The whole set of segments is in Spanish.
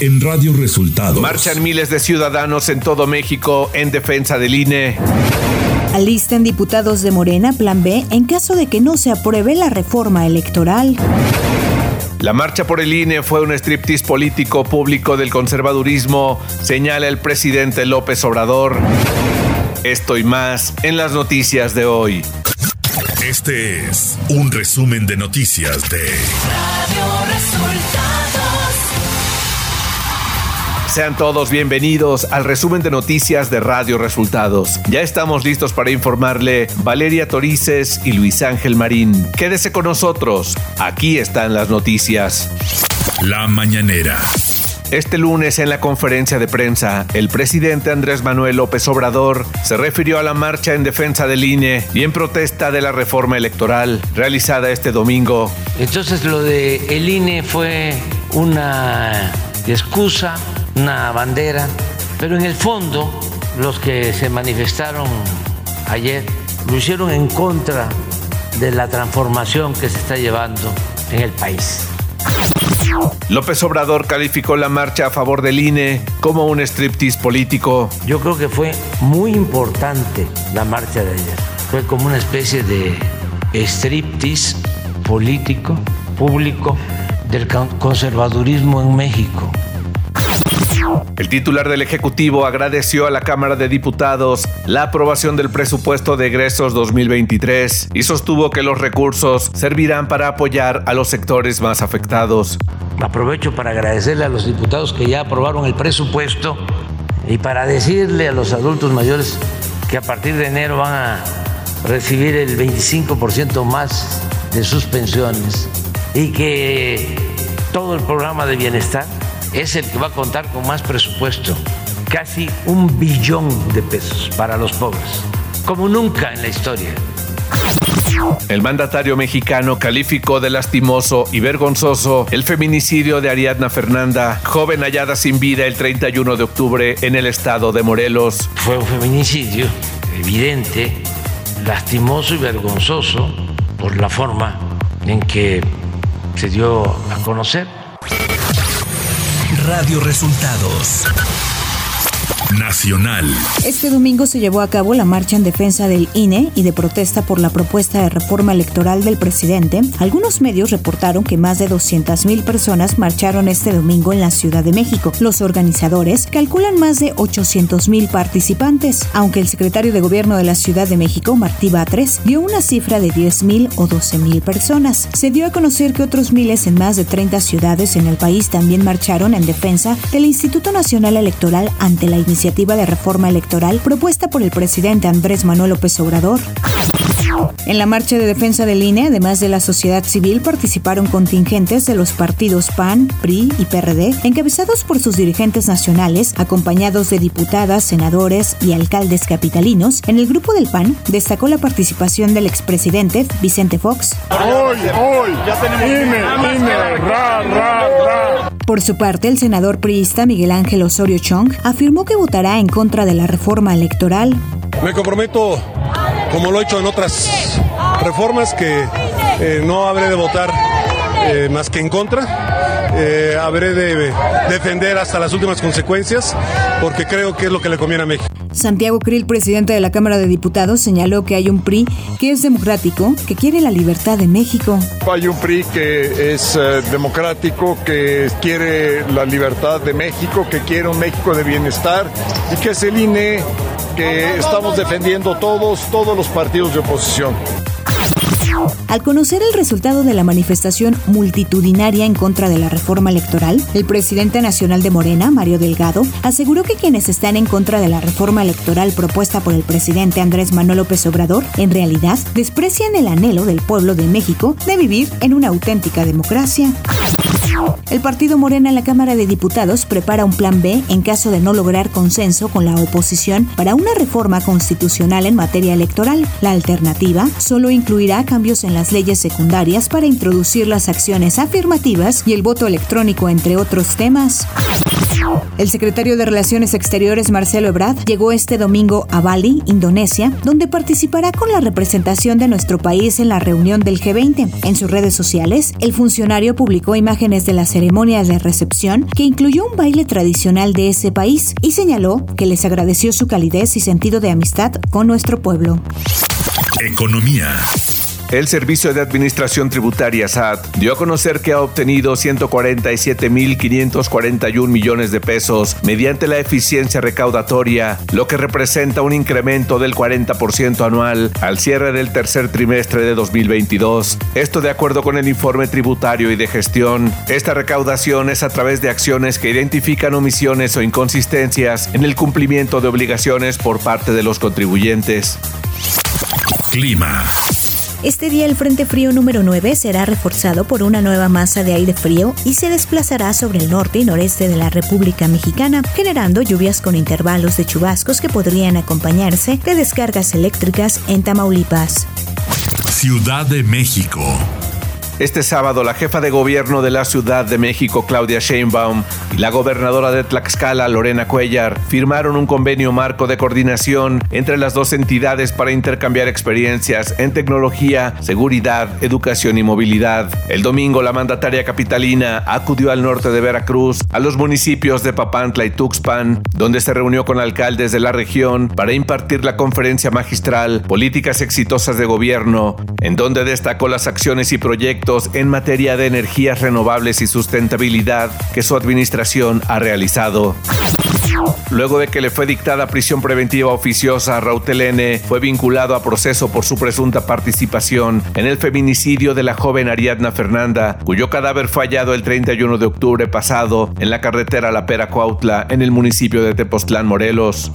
en Radio Resultados. Marchan miles de ciudadanos en todo México en defensa del INE. Alisten diputados de Morena Plan B en caso de que no se apruebe la reforma electoral. La marcha por el INE fue un striptease político público del conservadurismo, señala el presidente López Obrador. Esto y más en las noticias de hoy. Este es un resumen de noticias de Radio Resultados. Sean todos bienvenidos al resumen de noticias de Radio Resultados. Ya estamos listos para informarle Valeria Torices y Luis Ángel Marín. Quédese con nosotros. Aquí están las noticias. La mañanera. Este lunes en la conferencia de prensa, el presidente Andrés Manuel López Obrador se refirió a la marcha en defensa del INE y en protesta de la reforma electoral realizada este domingo. Entonces lo de el INE fue una excusa una bandera, pero en el fondo los que se manifestaron ayer lo hicieron en contra de la transformación que se está llevando en el país. López Obrador calificó la marcha a favor del INE como un striptease político. Yo creo que fue muy importante la marcha de ayer. Fue como una especie de striptease político, público, del conservadurismo en México. El titular del Ejecutivo agradeció a la Cámara de Diputados la aprobación del presupuesto de egresos 2023 y sostuvo que los recursos servirán para apoyar a los sectores más afectados. Aprovecho para agradecerle a los diputados que ya aprobaron el presupuesto y para decirle a los adultos mayores que a partir de enero van a recibir el 25% más de sus pensiones y que todo el programa de bienestar es el que va a contar con más presupuesto, casi un billón de pesos para los pobres, como nunca en la historia. El mandatario mexicano calificó de lastimoso y vergonzoso el feminicidio de Ariadna Fernanda, joven hallada sin vida el 31 de octubre en el estado de Morelos. Fue un feminicidio evidente, lastimoso y vergonzoso por la forma en que se dio a conocer. Radio Resultados. Nacional. Este domingo se llevó a cabo la marcha en defensa del INE y de protesta por la propuesta de reforma electoral del presidente. Algunos medios reportaron que más de 200.000 personas marcharon este domingo en la Ciudad de México. Los organizadores calculan más de 800.000 participantes, aunque el secretario de Gobierno de la Ciudad de México, Martí Batres, dio una cifra de 10.000 o 12.000 personas. Se dio a conocer que otros miles en más de 30 ciudades en el país también marcharon en defensa del Instituto Nacional Electoral ante la iniciativa iniciativa de reforma electoral propuesta por el presidente Andrés Manuel López Obrador. En la marcha de defensa del INE, además de la sociedad civil, participaron contingentes de los partidos PAN, PRI y PRD, encabezados por sus dirigentes nacionales, acompañados de diputadas, senadores y alcaldes capitalinos. En el grupo del PAN destacó la participación del expresidente Vicente Fox. Hoy, hoy, ya tenemos INE, INE, ra, ra, ra. Por su parte, el senador priista Miguel Ángel Osorio Chong afirmó que votará en contra de la reforma electoral. Me comprometo, como lo he hecho en otras reformas, que eh, no habré de votar eh, más que en contra. Eh, habré de defender hasta las últimas consecuencias, porque creo que es lo que le conviene a México. Santiago Krill, presidente de la Cámara de Diputados, señaló que hay un PRI que es democrático, que quiere la libertad de México. Hay un PRI que es eh, democrático, que quiere la libertad de México, que quiere un México de bienestar y que es el INE que estamos defendiendo todos, todos los partidos de oposición. Al conocer el resultado de la manifestación multitudinaria en contra de la reforma electoral, el presidente nacional de Morena, Mario Delgado, aseguró que quienes están en contra de la reforma electoral propuesta por el presidente Andrés Manuel López Obrador, en realidad desprecian el anhelo del pueblo de México de vivir en una auténtica democracia. El partido Morena en la Cámara de Diputados prepara un plan B en caso de no lograr consenso con la oposición para una reforma constitucional en materia electoral. La alternativa solo incluirá cambios en las leyes secundarias para introducir las acciones afirmativas y el voto electrónico, entre otros temas. El secretario de Relaciones Exteriores, Marcelo Ebrard, llegó este domingo a Bali, Indonesia, donde participará con la representación de nuestro país en la reunión del G20. En sus redes sociales, el funcionario publicó imágenes de la ceremonia de recepción que incluyó un baile tradicional de ese país y señaló que les agradeció su calidez y sentido de amistad con nuestro pueblo. Economía. El Servicio de Administración Tributaria SAT dio a conocer que ha obtenido 147.541 millones de pesos mediante la eficiencia recaudatoria, lo que representa un incremento del 40% anual al cierre del tercer trimestre de 2022. Esto de acuerdo con el informe tributario y de gestión. Esta recaudación es a través de acciones que identifican omisiones o inconsistencias en el cumplimiento de obligaciones por parte de los contribuyentes. Clima. Este día el Frente Frío número 9 será reforzado por una nueva masa de aire frío y se desplazará sobre el norte y noreste de la República Mexicana, generando lluvias con intervalos de chubascos que podrían acompañarse de descargas eléctricas en Tamaulipas. Ciudad de México. Este sábado, la jefa de gobierno de la Ciudad de México, Claudia Sheinbaum, y la gobernadora de Tlaxcala, Lorena Cuellar, firmaron un convenio marco de coordinación entre las dos entidades para intercambiar experiencias en tecnología, seguridad, educación y movilidad. El domingo, la mandataria capitalina acudió al norte de Veracruz, a los municipios de Papantla y Tuxpan, donde se reunió con alcaldes de la región para impartir la conferencia magistral Políticas exitosas de gobierno, en donde destacó las acciones y proyectos en materia de energías renovables y sustentabilidad que su administración ha realizado. Luego de que le fue dictada prisión preventiva oficiosa, Rautel N fue vinculado a proceso por su presunta participación en el feminicidio de la joven Ariadna Fernanda, cuyo cadáver fue hallado el 31 de octubre pasado en la carretera La Pera Cuautla, en el municipio de Tepoztlán, Morelos.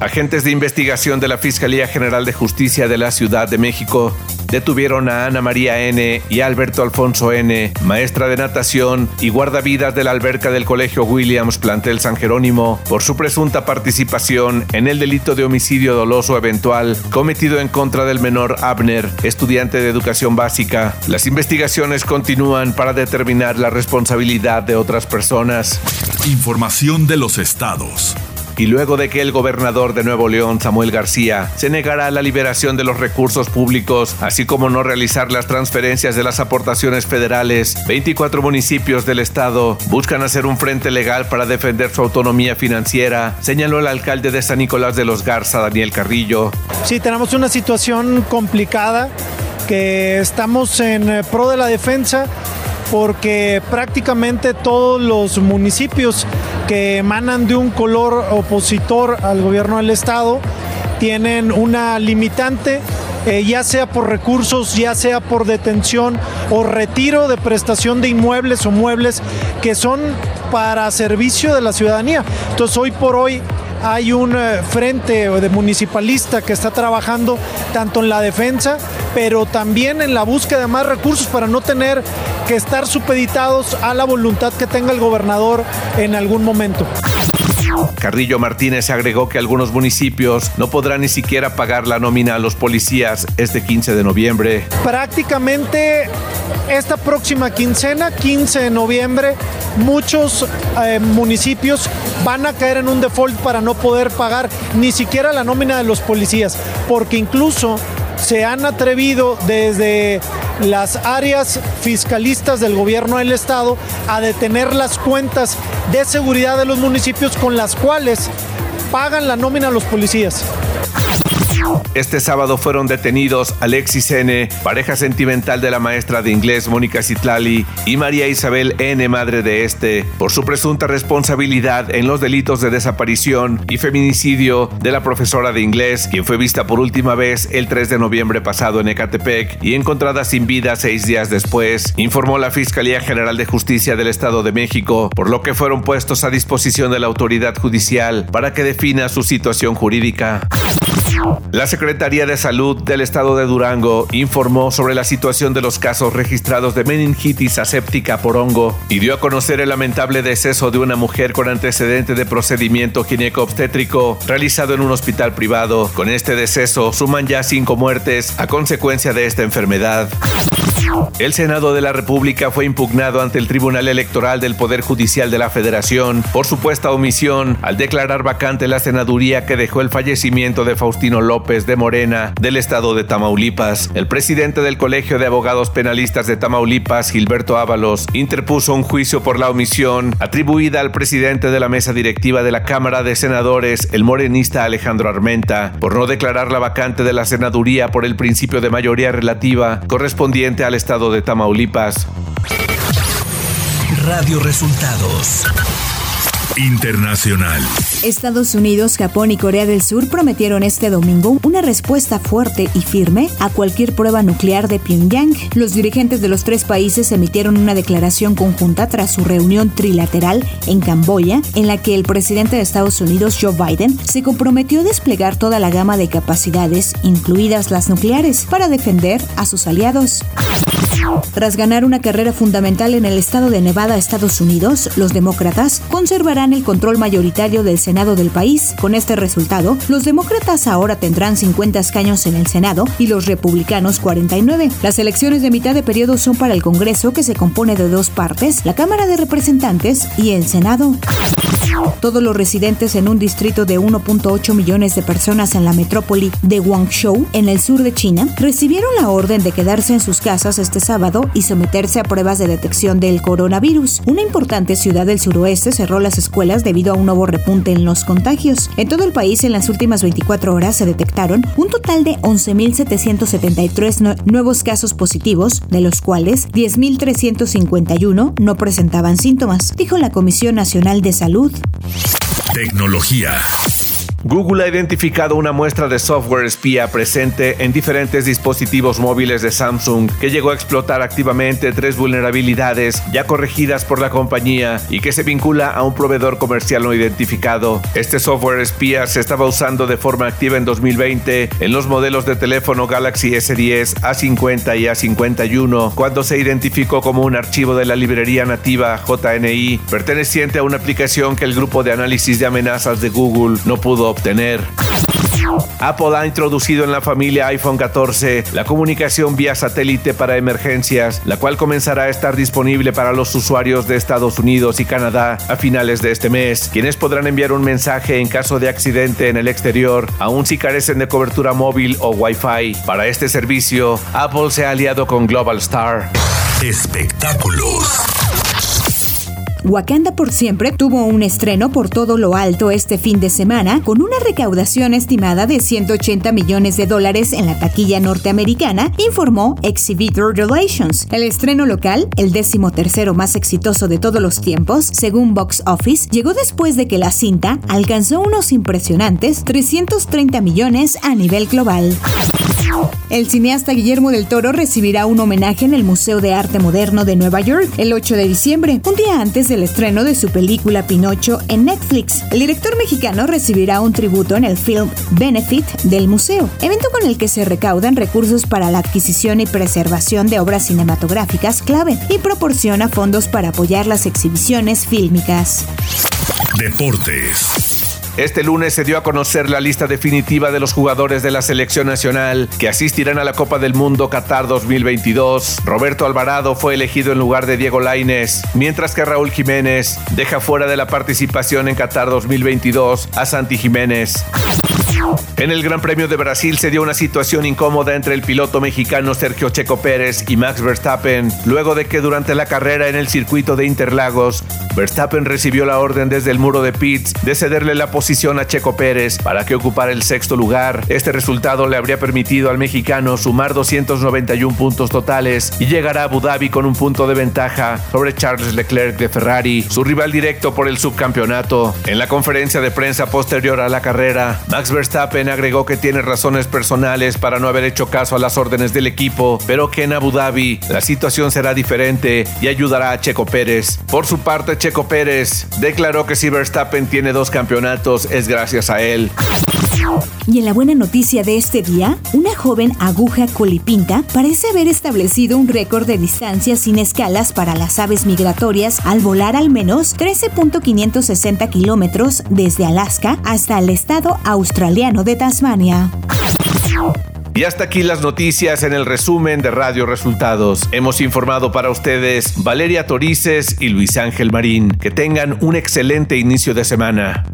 Agentes de investigación de la Fiscalía General de Justicia de la Ciudad de México detuvieron a Ana María N. y Alberto Alfonso N., maestra de natación y guardavidas de la alberca del Colegio Williams Plantel San Jerónimo, por su presunta participación en el delito de homicidio doloso eventual cometido en contra del menor Abner, estudiante de educación básica. Las investigaciones continúan para determinar la responsabilidad de otras personas. Información de los estados y luego de que el gobernador de Nuevo León, Samuel García, se negara a la liberación de los recursos públicos, así como no realizar las transferencias de las aportaciones federales, 24 municipios del estado buscan hacer un frente legal para defender su autonomía financiera, señaló el alcalde de San Nicolás de los Garza, Daniel Carrillo. Sí, tenemos una situación complicada que estamos en pro de la defensa porque prácticamente todos los municipios que emanan de un color opositor al gobierno del estado tienen una limitante eh, ya sea por recursos, ya sea por detención o retiro de prestación de inmuebles o muebles que son para servicio de la ciudadanía. Entonces hoy por hoy hay un eh, frente de municipalista que está trabajando tanto en la defensa, pero también en la búsqueda de más recursos para no tener que estar supeditados a la voluntad que tenga el gobernador en algún momento. Carrillo Martínez agregó que algunos municipios no podrán ni siquiera pagar la nómina a los policías este 15 de noviembre. Prácticamente esta próxima quincena, 15 de noviembre, muchos eh, municipios van a caer en un default para no poder pagar ni siquiera la nómina de los policías, porque incluso se han atrevido desde las áreas fiscalistas del gobierno del estado a detener las cuentas de seguridad de los municipios con las cuales pagan la nómina a los policías. Este sábado fueron detenidos Alexis N., pareja sentimental de la maestra de inglés Mónica Citlali, y María Isabel N., madre de este, por su presunta responsabilidad en los delitos de desaparición y feminicidio de la profesora de inglés, quien fue vista por última vez el 3 de noviembre pasado en Ecatepec y encontrada sin vida seis días después, informó la Fiscalía General de Justicia del Estado de México, por lo que fueron puestos a disposición de la autoridad judicial para que defina su situación jurídica. La Secretaría de Salud del Estado de Durango informó sobre la situación de los casos registrados de meningitis aséptica por hongo y dio a conocer el lamentable deceso de una mujer con antecedente de procedimiento gineco-obstétrico realizado en un hospital privado. Con este deceso suman ya cinco muertes a consecuencia de esta enfermedad. El Senado de la República fue impugnado ante el Tribunal Electoral del Poder Judicial de la Federación por supuesta omisión al declarar vacante la senaduría que dejó el fallecimiento de Faustino López de Morena del estado de Tamaulipas. El presidente del Colegio de Abogados Penalistas de Tamaulipas, Gilberto Ábalos, interpuso un juicio por la omisión atribuida al presidente de la mesa directiva de la Cámara de Senadores, el morenista Alejandro Armenta, por no declarar la vacante de la senaduría por el principio de mayoría relativa correspondiente al estado de Tamaulipas. Radio Resultados. Internacional. Estados Unidos, Japón y Corea del Sur prometieron este domingo una respuesta fuerte y firme a cualquier prueba nuclear de Pyongyang. Los dirigentes de los tres países emitieron una declaración conjunta tras su reunión trilateral en Camboya, en la que el presidente de Estados Unidos, Joe Biden, se comprometió a desplegar toda la gama de capacidades, incluidas las nucleares, para defender a sus aliados. Tras ganar una carrera fundamental en el estado de Nevada, Estados Unidos, los demócratas conservarán el control mayoritario del Senado del país. Con este resultado, los demócratas ahora tendrán 50 escaños en el Senado y los republicanos 49. Las elecciones de mitad de periodo son para el Congreso, que se compone de dos partes, la Cámara de Representantes y el Senado. Todos los residentes en un distrito de 1.8 millones de personas en la metrópoli de Guangzhou, en el sur de China, recibieron la orden de quedarse en sus casas este sábado y someterse a pruebas de detección del coronavirus. Una importante ciudad del suroeste cerró las escuelas debido a un nuevo repunte en los contagios. En todo el país, en las últimas 24 horas se detectaron un total de 11.773 nuevos casos positivos, de los cuales 10.351 no presentaban síntomas, dijo la Comisión Nacional de Salud. Tecnología. Google ha identificado una muestra de software espía presente en diferentes dispositivos móviles de Samsung que llegó a explotar activamente tres vulnerabilidades ya corregidas por la compañía y que se vincula a un proveedor comercial no identificado. Este software espía se estaba usando de forma activa en 2020 en los modelos de teléfono Galaxy S10, A50 y A51 cuando se identificó como un archivo de la librería nativa JNI perteneciente a una aplicación que el grupo de análisis de amenazas de Google no pudo obtener. Apple ha introducido en la familia iPhone 14 la comunicación vía satélite para emergencias, la cual comenzará a estar disponible para los usuarios de Estados Unidos y Canadá a finales de este mes, quienes podrán enviar un mensaje en caso de accidente en el exterior, aun si carecen de cobertura móvil o Wi-Fi. Para este servicio, Apple se ha aliado con Global Star. Espectáculos. Wakanda por siempre tuvo un estreno por todo lo alto este fin de semana con una recaudación estimada de 180 millones de dólares en la taquilla norteamericana, informó Exhibitor Relations. El estreno local, el décimo tercero más exitoso de todos los tiempos, según Box Office, llegó después de que la cinta alcanzó unos impresionantes 330 millones a nivel global. El cineasta Guillermo del Toro recibirá un homenaje en el Museo de Arte Moderno de Nueva York el 8 de diciembre, un día antes del estreno de su película Pinocho en Netflix. El director mexicano recibirá un tributo en el Film Benefit del museo, evento con el que se recaudan recursos para la adquisición y preservación de obras cinematográficas clave y proporciona fondos para apoyar las exhibiciones fílmicas. Deportes. Este lunes se dio a conocer la lista definitiva de los jugadores de la selección nacional que asistirán a la Copa del Mundo Qatar 2022. Roberto Alvarado fue elegido en lugar de Diego Lainez, mientras que Raúl Jiménez deja fuera de la participación en Qatar 2022 a Santi Jiménez. En el Gran Premio de Brasil se dio una situación incómoda entre el piloto mexicano Sergio Checo Pérez y Max Verstappen, luego de que durante la carrera en el circuito de Interlagos, Verstappen recibió la orden desde el muro de pits de cederle la posición a Checo Pérez para que ocupara el sexto lugar. Este resultado le habría permitido al mexicano sumar 291 puntos totales y llegar a Abu Dhabi con un punto de ventaja sobre Charles Leclerc de Ferrari, su rival directo por el subcampeonato. En la conferencia de prensa posterior a la carrera, Max Verstappen agregó que tiene razones personales para no haber hecho caso a las órdenes del equipo, pero que en Abu Dhabi la situación será diferente y ayudará a Checo Pérez. Por su parte, Checo Pérez declaró que si Verstappen tiene dos campeonatos es gracias a él. Y en la buena noticia de este día, una joven aguja colipinta parece haber establecido un récord de distancia sin escalas para las aves migratorias al volar al menos 13.560 kilómetros desde Alaska hasta el estado australiano de Tasmania. Y hasta aquí las noticias en el resumen de Radio Resultados. Hemos informado para ustedes Valeria Torices y Luis Ángel Marín. Que tengan un excelente inicio de semana.